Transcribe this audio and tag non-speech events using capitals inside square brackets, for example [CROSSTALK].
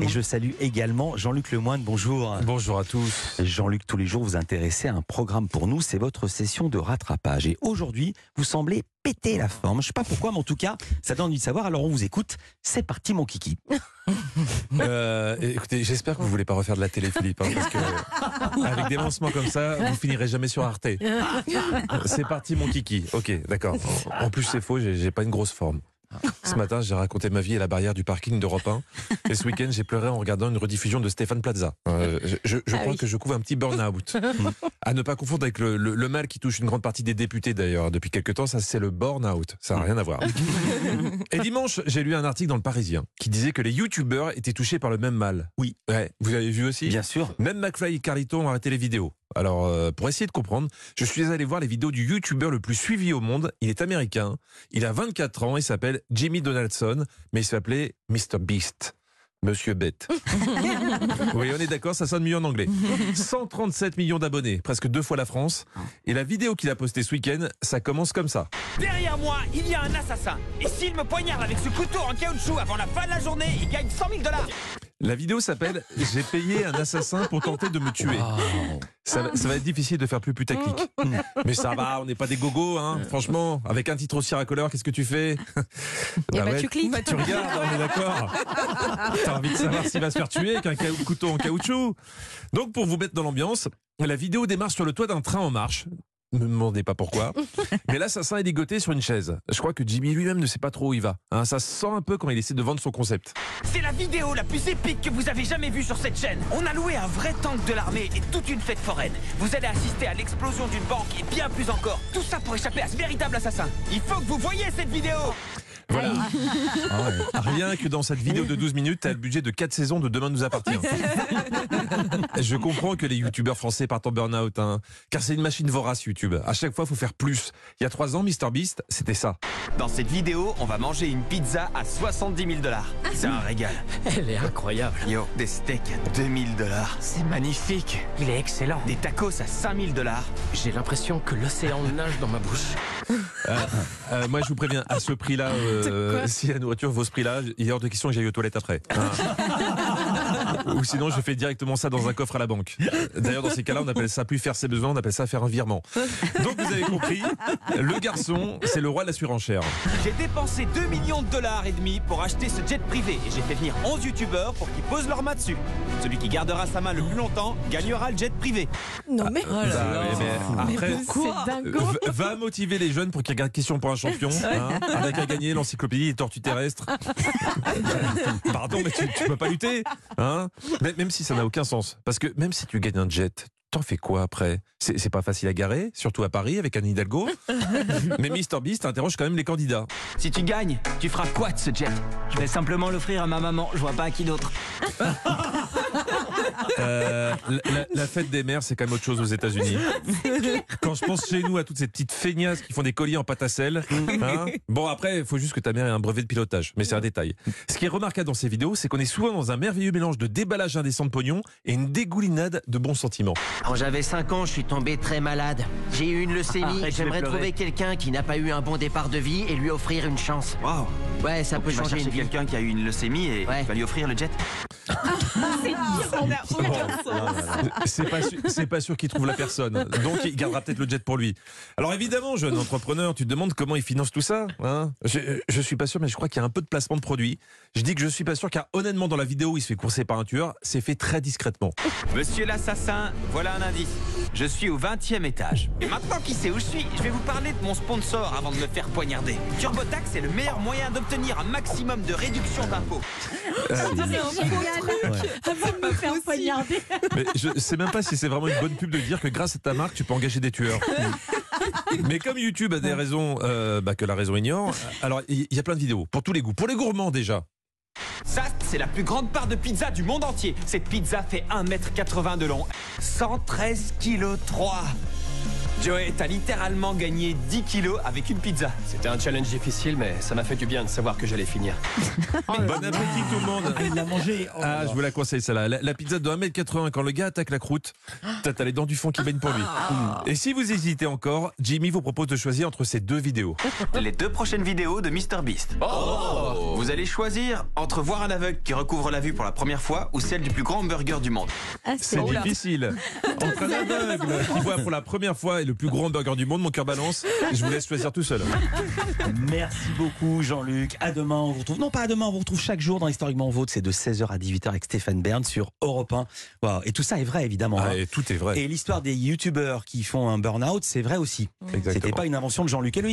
Et je salue également Jean-Luc Lemoine. Bonjour. Bonjour à tous. Jean-Luc, tous les jours, vous intéressez à un programme pour nous. C'est votre session de rattrapage. Et aujourd'hui, vous semblez péter la forme. Je sais pas pourquoi, mais en tout cas, ça donne envie de savoir. Alors on vous écoute. C'est parti, mon kiki. [LAUGHS] Euh, écoutez, j'espère que vous voulez pas refaire de la télé, Philippe, hein, parce que avec des lancements comme ça, vous finirez jamais sur Arte. [LAUGHS] C'est parti, mon kiki. Ok, d'accord. En plus, c'est faux. J'ai pas une grosse forme. Ce matin, j'ai raconté ma vie à la barrière du parking d'Europe 1. [LAUGHS] Et ce week-end, j'ai pleuré en regardant une rediffusion de Stéphane Plaza. Euh, je je- je Ah crois oui. que je couvre un petit burn-out. [LAUGHS] à ne pas confondre avec le, le- le mal qui touche une grande partie des députés d'ailleurs depuis quelques temps. Ça, c'est le burn-out. Ça n'a rien à voir. [LAUGHS] Et dimanche, j'ai lu un article dans le Parisien qui disait que les youtubeurs étaient touchés par le même mal. Oui. Ouais, vous avez vu aussi? Bien sûr. Même McFly et Carlito ont arrêté les vidéos. Alors, euh, pour essayer de comprendre, je suis allé voir les vidéos du youtubeur le plus suivi au monde. Il est américain. Il a 24 ans. Il s'appelle Jimmy Donaldson, mais il s'appelait Mr. Beast. Monsieur Bête. [LAUGHS] oui, on est d'accord, ça sonne mieux en anglais. 137 millions d'abonnés, presque deux fois la France. Et la vidéo qu'il a postée ce week-end, ça commence comme ça. Derrière moi, il y a un assassin. Et s'il me poignarde avec ce couteau en caoutchouc avant la fin de la journée, il gagne 100 000 dollars. La vidéo s'appelle J'ai payé un assassin pour tenter de me tuer. Ça, va- ça va être difficile de faire plus putaclic. [LAUGHS] Mais ça va, on n'est pas des gogos, hein. Franchement, avec un titre aussi racoleur, qu'est-ce que tu fais Et [LAUGHS] Bah bah, tu cliques. Tu regardes, on est d'accord. [LAUGHS] T'as envie de savoir s'il va se faire tuer avec un couteau en caoutchouc. Donc, pour vous mettre dans l'ambiance, la vidéo démarre sur le toit d'un train en marche. Ne me demandez pas pourquoi. [LAUGHS] Mais l'assassin est ligoté sur une chaise. Je crois que Jimmy lui-même ne sait pas trop où il va. Hein, ça se sent un peu quand il essaie de vendre son concept. C'est la vidéo la plus épique que vous avez jamais vue sur cette chaîne. On a loué un vrai tank de l'armée et toute une fête foraine. Vous allez assister à l'explosion d'une banque et bien plus encore. Tout ça pour échapper à ce véritable assassin. Il faut que vous voyez cette vidéo. Voilà. Rien que dans cette vidéo de 12 minutes, t'as le budget de 4 saisons de Demain nous appartient. Je comprends que les youtubeurs français partent en burn-out, hein, car c'est une machine vorace YouTube. À chaque fois, il faut faire plus. Il y a 3 ans, MrBeast, c'était ça. Dans cette vidéo, on va manger une pizza à 70 000 dollars. C'est un régal. Elle est incroyable. Yo, des steaks à 2000 dollars. C'est magnifique. Il est excellent. Des tacos à 5000 dollars. J'ai l'impression que l'océan nage dans ma bouche. Euh, moi, je vous préviens, à ce prix-là, [LAUGHS] euh, si la nourriture vaut ce prix-là, il est hors de question que j'aille aux toilettes après. Hein. [LAUGHS] Ou sinon, je fais directement ça dans un coffre à la banque. D'ailleurs, dans ces cas-là, on appelle ça plus faire ses besoins, on appelle ça faire un virement. Donc, vous avez compris, le garçon, c'est le roi de la surenchère. J'ai dépensé 2 millions de dollars et demi pour acheter ce jet privé et j'ai fait venir 11 youtubeurs pour qu'ils posent leurs mains dessus. Celui qui gardera sa main le plus longtemps gagnera le jet privé. Non mais. Bah, oui, mais après. Euh, va motiver les jeunes pour qu'ils regardent Question pour un champion, hein, avec à gagner l'encyclopédie des tortues terrestres. [LAUGHS] Pardon, mais tu, tu peux pas lutter, hein Mais- Même si ça n'a aucun sens, parce que même si tu gagnes un jet, t'en fais quoi après? C'est pas facile à garer, surtout à Paris avec Anne Hidalgo. [LAUGHS] Mais Mister Beast interroge quand même les candidats. Si tu gagnes, tu feras quoi de ce jet? Je vais simplement l'offrir à ma maman, je vois pas à qui d'autre. [LAUGHS] Euh, la, fête des mères, c'est quand même autre chose aux États-Unis. Quand je pense chez nous à toutes ces petites feignasses qui font des colliers en pâte à sel. hein. bon, après, il faut juste que ta mère ait un brevet de pilotage, mais c'est un détail. Ce qui est remarquable dans ces vidéos, c'est qu'on est souvent dans un merveilleux mélange de déballage indécent de pognon et une dégoulinade de bons sentiments. Quand j'avais 5 ans, je suis tombé très malade. J'ai eu une leucémie. Vais J'aimerais trouver quelqu'un qui n'a pas eu un bon départ de vie et lui offrir une chance. Waouh Ouais, ça peut changer chercher une vie. quelqu'un qui a eu une leucémie et Ouais. vas lui offrir le jet C'est pas sûr, c'est pas sûr qu'il trouve la personne. Donc il gardera peut-être le jet pour lui. Alors évidemment, jeune entrepreneur, tu te demandes comment il finance tout ça. Hein? Je, je suis pas sûr, mais je crois qu'il y a un peu de placement de produits. Je dis que je suis pas sûr, car honnêtement, dans la vidéo, où il se fait courser par un tueur. C'est fait très discrètement. Monsieur l'assassin, voilà un indice. Je suis au 20 e étage. Et maintenant qu'il sait où je suis, je vais vous parler de mon sponsor avant de me faire poignarder. TurboTax est le meilleur moyen d'obtenir un maximum de réduction d'impôts. Avant de me faire poignarder. Mais je sais même pas si c'est vraiment une bonne pub de dire que grâce à ta marque, tu peux engager des tueurs. Mais comme YouTube a des raisons euh, bah, que la raison ignore, alors il y, y a plein de vidéos pour tous les goûts. Pour les gourmands déjà. Ça, c'est la plus grande part de pizza du monde entier. Cette pizza fait 1m80 de long, 113 kg 3. Joey, t'as littéralement gagné 10 kilos avec une pizza. C'était un challenge difficile, mais ça m'a fait du bien de savoir que j'allais finir. [LAUGHS] Bon appétit tout le monde. Il l'a mangé. Oh Ah, je vous la conseille celle-là. La, la pizza de 1m80, quand le gars attaque la croûte, t'as t'as les dents du fond qui baignent pour lui. Et si vous hésitez encore, Jimmy vous propose de choisir entre ces deux vidéos. Les deux prochaines vidéos de MrBeast. Oh Vous allez choisir entre voir un aveugle qui recouvre la vue pour la première fois ou celle du plus grand hamburger du monde. Ah, C'est difficile. [LAUGHS] Entre un aveugle qui voit pour la première fois et le plus grand burger du monde, mon cœur balance. Je vous laisse choisir tout seul. Merci beaucoup Jean-Luc. À demain, on vous retrouve. Non, pas à demain, on vous retrouve chaque jour dans Historiquement Vôtre. C'est de 16h à 18h avec Stéphane Bern sur Europe 1. Wow. Et tout ça est vrai, évidemment. hein. Ah, et tout est vrai. Et l'histoire des youtubeurs qui font un burn-out, c'est vrai aussi. C'était pas une invention de Jean-Luc. Et le